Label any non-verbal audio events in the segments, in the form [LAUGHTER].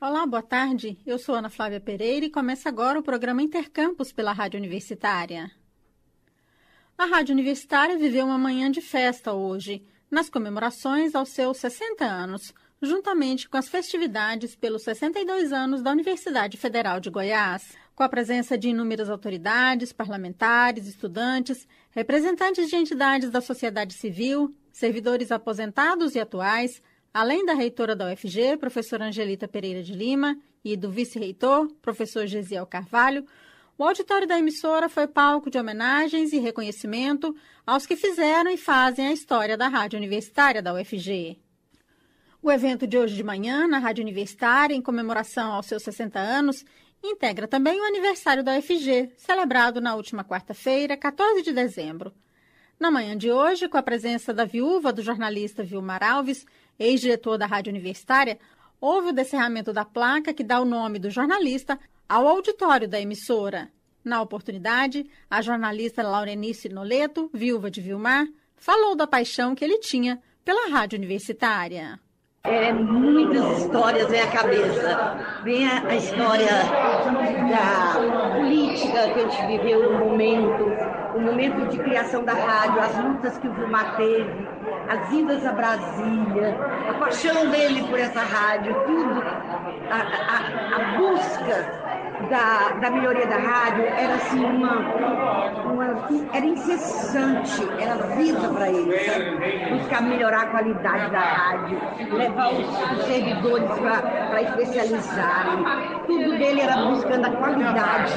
Olá, boa tarde. Eu sou Ana Flávia Pereira e começa agora o programa Intercampus pela Rádio Universitária. A Rádio Universitária viveu uma manhã de festa hoje, nas comemorações aos seus 60 anos, juntamente com as festividades pelos 62 anos da Universidade Federal de Goiás, com a presença de inúmeras autoridades, parlamentares, estudantes, representantes de entidades da sociedade civil, servidores aposentados e atuais, além da reitora da UFG, professora Angelita Pereira de Lima, e do vice-reitor, professor Gesiel Carvalho, o auditório da emissora foi palco de homenagens e reconhecimento aos que fizeram e fazem a história da Rádio Universitária da UFG. O evento de hoje de manhã, na Rádio Universitária, em comemoração aos seus 60 anos, integra também o aniversário da UFG, celebrado na última quarta-feira, 14 de dezembro. Na manhã de hoje, com a presença da viúva do jornalista Vilmar Alves, ex-diretor da Rádio Universitária, houve o descerramento da placa que dá o nome do jornalista ao auditório da emissora. Na oportunidade, a jornalista Laurenice Noleto, viúva de Vilmar, falou da paixão que ele tinha pela Rádio Universitária. É, muitas histórias vem à cabeça. Vem a, a, história da política que a gente viveu no momento, o momento de criação da rádio, as lutas que o Vilmar teve, as idas a Brasília, a paixão dele por essa rádio, tudo, a, a, a busca da, da melhoria da rádio era assim uma, uma era incessante, era vida para ele, sabe? buscar melhorar a qualidade da rádio, levar os, os servidores para especializarem. Tudo dele era buscando a qualidade,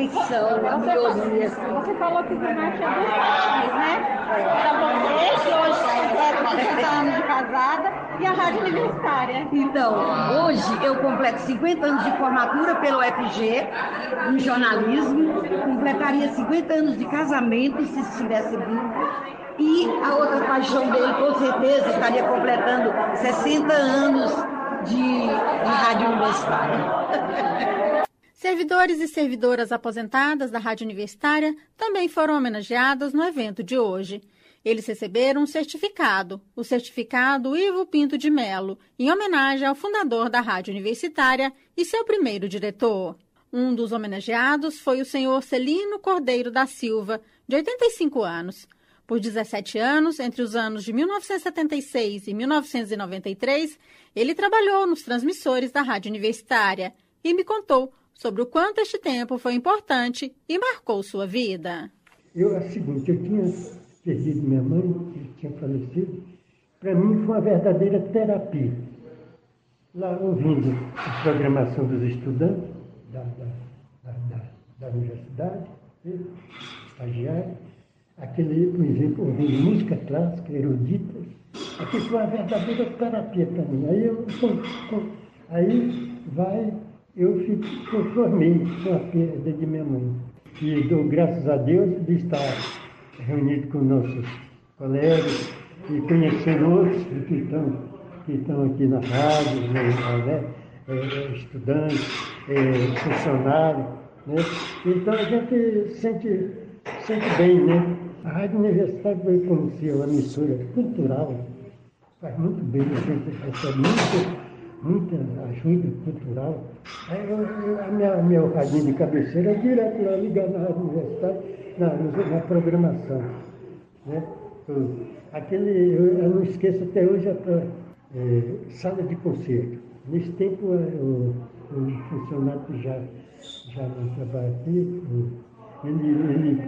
perfeição, melhoria. Você falou que o Vilmar tinha dois pais, né? Era você, que hoje é 50 anos de casada, e a Rádio Universitária. Então, hoje eu completo 50 anos de formatura pelo FG em jornalismo, completaria 50 anos de casamento se estivesse vivo. E a outra paixão dele, com certeza, estaria completando 60 anos de, de rádio universitária. [LAUGHS] Servidores e servidoras aposentadas da Rádio Universitária também foram homenageadas no evento de hoje. Eles receberam um certificado, o certificado Ivo Pinto de Melo, em homenagem ao fundador da Rádio Universitária e seu primeiro diretor. Um dos homenageados foi o senhor Celino Cordeiro da Silva, de 85 anos. Por 17 anos, entre os anos de 1976 e 1993, ele trabalhou nos transmissores da Rádio Universitária e me contou sobre o quanto este tempo foi importante e marcou sua vida. Eu, é o seguinte, eu tinha perdido minha mãe, que tinha falecido. Para mim foi uma verdadeira terapia. Lá ouvindo a programação dos estudantes da, da, da, da universidade, estagiários, aquele, por exemplo, ouvindo música clássica, erudita, aquilo foi uma verdadeira terapia para mim. Aí, eu, aí vai, eu fico, conformei com a perda de minha mãe. E dou graças a Deus de estar reunido com nossos colegas e conhecer outros que estão, que estão aqui na rádio, né, né é, estudantes, é, funcionários. Né? Então a gente sente, sente bem, né? A Rádio Universitária foi como se uma emissora cultural, faz muito bem, a gente recebe muito, muita ajuda cultural. Aí eu, eu, a minha, meu radinho de cabeceira é direto lá ligado na Universitária, na, na programação. Né? Aquele, eu, eu, não esqueço até hoje a é, sala de concerto. Nesse tempo, o, o funcionário que já, já não trabalha aqui, ele, ele,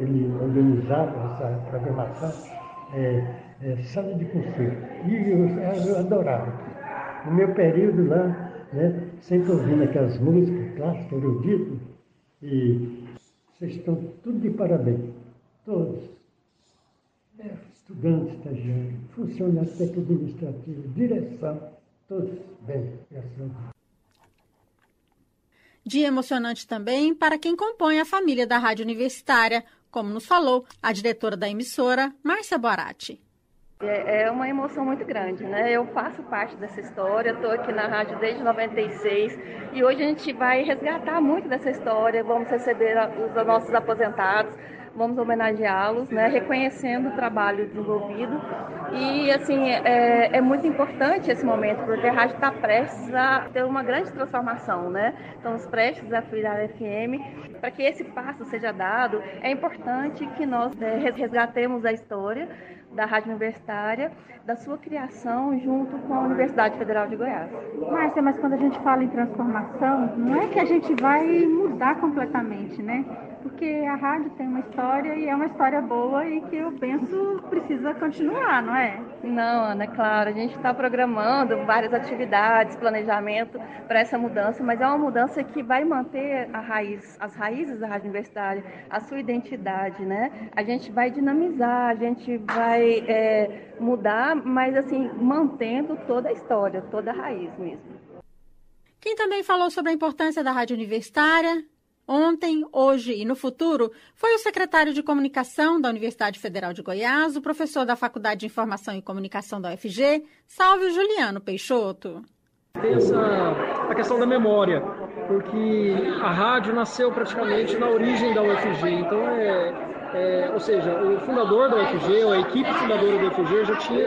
ele organizava essa programação, é, é, sala de concerto. E eu, eu adorava. No meu período lá, né, sempre ouvindo aquelas músicas clássicas, eruditas, e vocês estão tudo de parabéns, todos. É, estudantes, estagiários, funcionários administrativos, direção, todos bem, graças a. Dia emocionante também para quem compõe a família da Rádio Universitária, como nos falou a diretora da emissora, Márcia Boratti. É, é uma emoção muito grande, né? Eu faço parte dessa história, estou aqui na rádio desde 96 e hoje a gente vai resgatar muito dessa história, vamos receber os nossos aposentados, vamos homenageá-los, né, reconhecendo o trabalho desenvolvido. E, assim, é, é muito importante esse momento, porque a rádio está prestes a ter uma grande transformação, né? Estamos prestes a virar FM. Para que esse passo seja dado, é importante que nós né, resgatemos a história da Rádio Universitária, da sua criação junto com a Universidade Federal de Goiás. Márcia, mas quando a gente fala em transformação, não é que a gente vai mudar completamente, né? porque a rádio tem uma história e é uma história boa e que eu penso precisa continuar, não é? Não, Ana, é claro, a gente está programando várias atividades, planejamento para essa mudança, mas é uma mudança que vai manter a raiz, as raízes da rádio universitária, a sua identidade, né? A gente vai dinamizar, a gente vai é, mudar, mas assim, mantendo toda a história, toda a raiz mesmo. Quem também falou sobre a importância da rádio universitária Ontem, hoje e no futuro, foi o secretário de Comunicação da Universidade Federal de Goiás, o professor da Faculdade de Informação e Comunicação da UFG, Salve Juliano Peixoto. Tem essa a questão da memória, porque a rádio nasceu praticamente na origem da UFG, então é, é, ou seja, o fundador da UFG, ou a equipe fundadora da UFG já tinha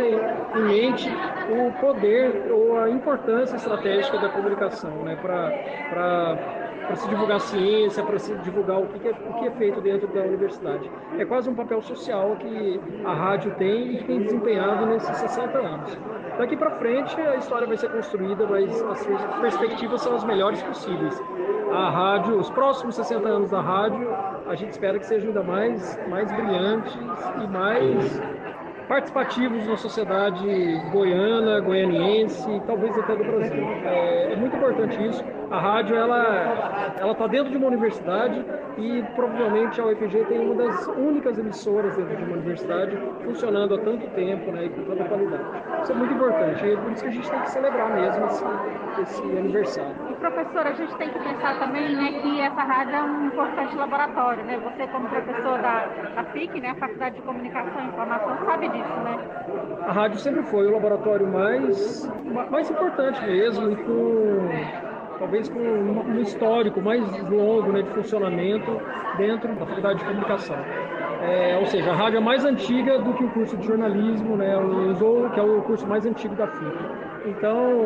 em mente o poder ou a importância estratégica da comunicação né, para para se divulgar ciência, para se divulgar o que, é, o que é feito dentro da universidade. É quase um papel social que a rádio tem e que tem desempenhado nesses 60 anos. Daqui para frente a história vai ser construída, mas as perspectivas são as melhores possíveis. A rádio, os próximos 60 anos da rádio, a gente espera que sejam ainda mais, mais brilhantes e mais participativos na sociedade goiana, goianiense e talvez até do Brasil. É, é muito importante isso a rádio ela ela está dentro de uma universidade e provavelmente a UFG tem uma das únicas emissoras dentro de uma universidade funcionando há tanto tempo, né, e com tanta qualidade. Isso é muito importante e é por isso que a gente tem que celebrar mesmo esse, esse aniversário. E professor, a gente tem que pensar também, né, que essa rádio é um importante laboratório, né? Você como professor da, da FIC, né, a Faculdade de Comunicação e Informação, sabe disso, né? A rádio sempre foi o laboratório mais mais importante mesmo e com talvez com um histórico mais longo né, de funcionamento dentro da Faculdade de Comunicação. É, ou seja, a rádio é mais antiga do que o curso de jornalismo, né, que é o curso mais antigo da FIP. Então,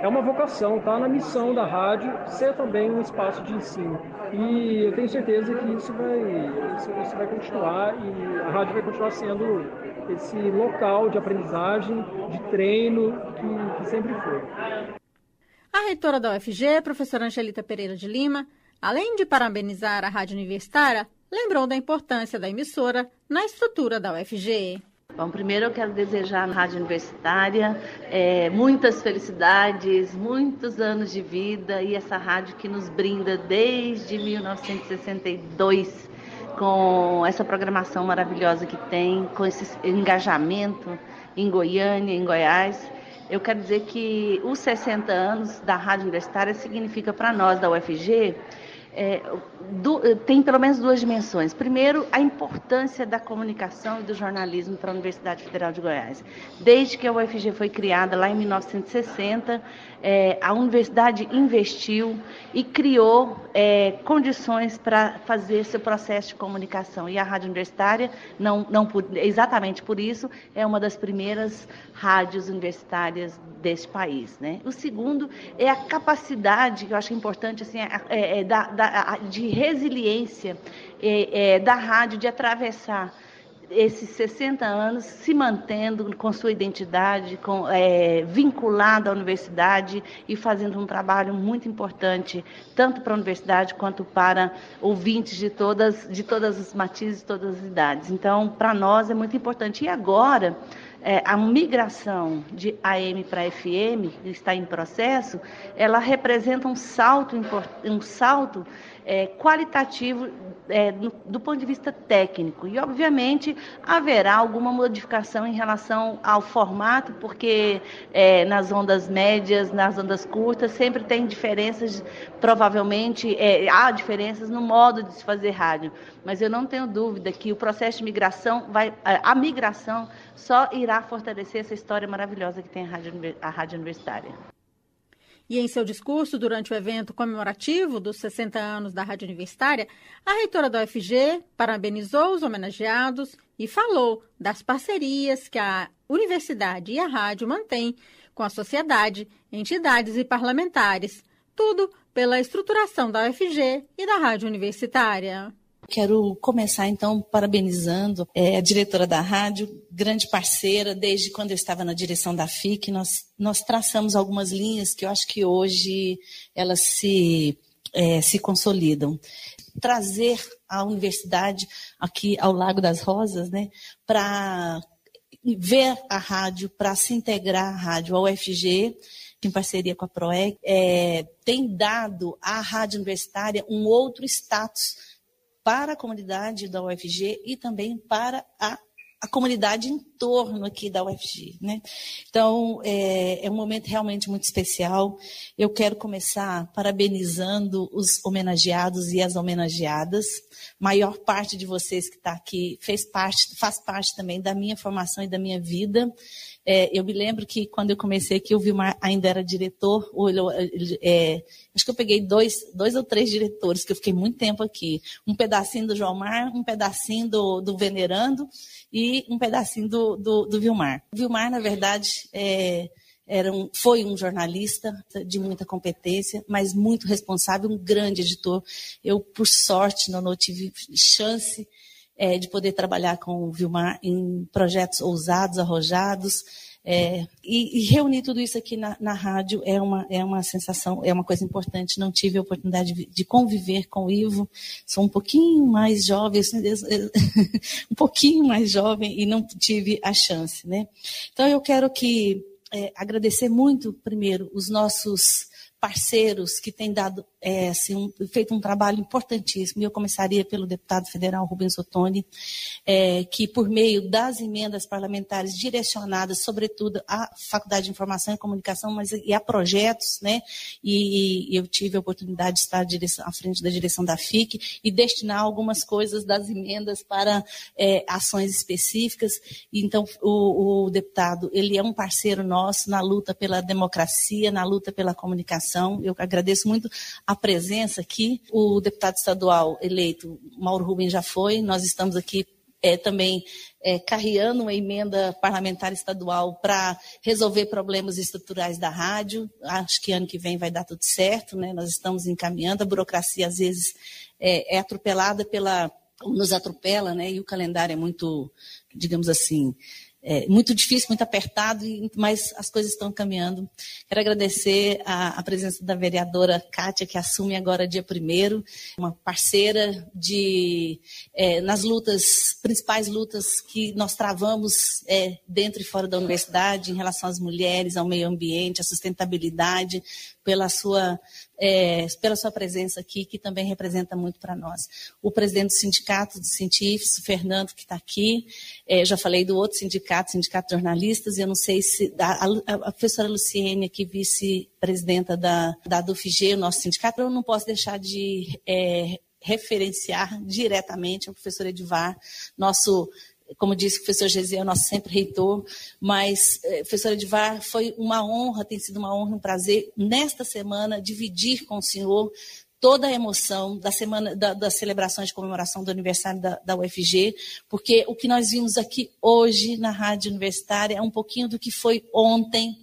é uma vocação, tá na missão da rádio ser também um espaço de ensino. E eu tenho certeza que isso vai, isso, isso vai continuar e a rádio vai continuar sendo esse local de aprendizagem, de treino que, que sempre foi. A reitora da UFG, professora Angelita Pereira de Lima, além de parabenizar a Rádio Universitária, lembrou da importância da emissora na estrutura da UFG. Bom, primeiro eu quero desejar à Rádio Universitária é, muitas felicidades, muitos anos de vida e essa rádio que nos brinda desde 1962 com essa programação maravilhosa que tem, com esse engajamento em Goiânia, em Goiás. Eu quero dizer que os 60 anos da Rádio Universitária significa para nós da UFG é, do, tem pelo menos duas dimensões. Primeiro, a importância da comunicação e do jornalismo para a Universidade Federal de Goiás. Desde que a UFG foi criada, lá em 1960, é, a universidade investiu e criou é, condições para fazer seu processo de comunicação. E a Rádio Universitária, não, não por, exatamente por isso, é uma das primeiras rádios universitárias deste país. Né? O segundo é a capacidade, que eu acho importante, assim, é, é, da, da de resiliência é, é, da rádio de atravessar esses 60 anos se mantendo com sua identidade, com, é, vinculada à universidade e fazendo um trabalho muito importante, tanto para a universidade quanto para ouvintes de todas, de todas os matizes, todas as idades. Então, para nós é muito importante. E agora, é, a migração de AM para FM, está em processo, ela representa um salto, um salto é, qualitativo é, do, do, ponto de vista técnico. E, obviamente, haverá alguma modificação em relação ao formato, porque é, nas ondas médias, nas ondas curtas, sempre tem diferenças, provavelmente é, há diferenças no modo de se fazer rádio. Mas eu não tenho dúvida que o processo de migração vai. A migração só irá fortalecer essa história maravilhosa que tem a rádio, a rádio universitária. E em seu discurso durante o evento comemorativo dos 60 anos da Rádio Universitária, a reitora da UFG parabenizou os homenageados e falou das parcerias que a universidade e a rádio mantêm com a sociedade, entidades e parlamentares, tudo pela estruturação da UFG e da Rádio Universitária. Quero começar então parabenizando é, a diretora da rádio, grande parceira, desde quando eu estava na direção da FIC. Nós, nós traçamos algumas linhas que eu acho que hoje elas se, é, se consolidam. Trazer a universidade aqui ao Lago das Rosas, né, para ver a rádio, para se integrar à rádio, ao UFG, em parceria com a PROEC, é, tem dado à rádio universitária um outro status para a comunidade da UFG e também para a, a comunidade em torno aqui da UFG. Né? Então, é, é um momento realmente muito especial. Eu quero começar parabenizando os homenageados e as homenageadas. Maior parte de vocês que está aqui fez parte, faz parte também da minha formação e da minha vida. É, eu me lembro que quando eu comecei aqui, o Vilmar ainda era diretor. É, acho que eu peguei dois, dois ou três diretores, que eu fiquei muito tempo aqui. Um pedacinho do João Mar, um pedacinho do, do Venerando e um pedacinho do, do, do Vilmar. O Vilmar, na verdade, é, era um, foi um jornalista de muita competência, mas muito responsável, um grande editor. Eu, por sorte, não, tive chance é, de poder trabalhar com o Vilmar em projetos ousados, arrojados. É, e, e, reunir tudo isso aqui na, na, rádio é uma, é uma sensação, é uma coisa importante. Não tive a oportunidade de, de conviver com o Ivo, sou um pouquinho mais jovem, [LAUGHS] um pouquinho mais jovem e não tive a chance. Né? Então eu quero que é, agradecer muito, primeiro, os nossos parceiros que têm dado, é, assim, um, feito um trabalho importantíssimo. Eu começaria pelo deputado federal Rubens Ottoni, é, que por meio das emendas parlamentares direcionadas, sobretudo à Faculdade de Informação e Comunicação, mas e a projetos, né? E, e eu tive a oportunidade de estar direção, à, frente da direção da FIC e destinar algumas coisas das emendas para é, ações específicas. Então, o, o deputado, ele é um parceiro nosso na luta pela democracia, na luta pela comunicação eu agradeço muito a presença aqui. O deputado estadual eleito, Mauro Rubem, já foi. Nós estamos aqui é, também é, carreando uma emenda parlamentar estadual para resolver problemas estruturais da rádio. Acho que ano que vem vai dar tudo certo, né? Nós estamos encaminhando. A burocracia, às vezes, é, é atropelada pela. nos atropela, né? E o calendário é muito, digamos assim, é muito difícil, muito apertado, mas as coisas estão caminhando. Quero agradecer a, a presença da vereadora Kátia, que assume agora dia primeiro, uma parceira de é, nas lutas, principais lutas que nós travamos é, dentro e fora da universidade, em relação às mulheres, ao meio ambiente, à sustentabilidade, pela sua é, pela sua presença aqui, que também representa muito para nós. O presidente do Sindicato de Científicos, Fernando, que está aqui, é, já falei do outro sindicato, Sindicato de Jornalistas, e eu não sei se a, a, a professora Luciene, aqui, vice-presidenta da, da DUFG, o nosso sindicato, eu não posso deixar de é, referenciar diretamente ao professor Edivar, nosso como disse o professor Gesiel, nosso sempre reitor, mas, eh, professor Edvar, foi uma honra, tem sido uma honra, um prazer, nesta semana, dividir com o senhor toda a emoção da semana da, das celebrações de comemoração do aniversário da, da, UFG, porque o que nós vimos aqui hoje na Rádio Universitária é um pouquinho do que foi ontem.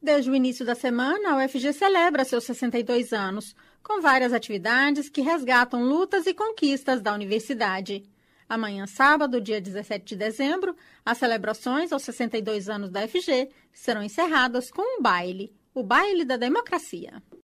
Desde o início da semana, a UFG celebra seus 62 anos, com várias atividades que resgatam lutas e conquistas da universidade. Amanhã, sábado, dia 17 de dezembro, as celebrações aos 62 anos da FG serão encerradas com um baile, o Baile da Democracia.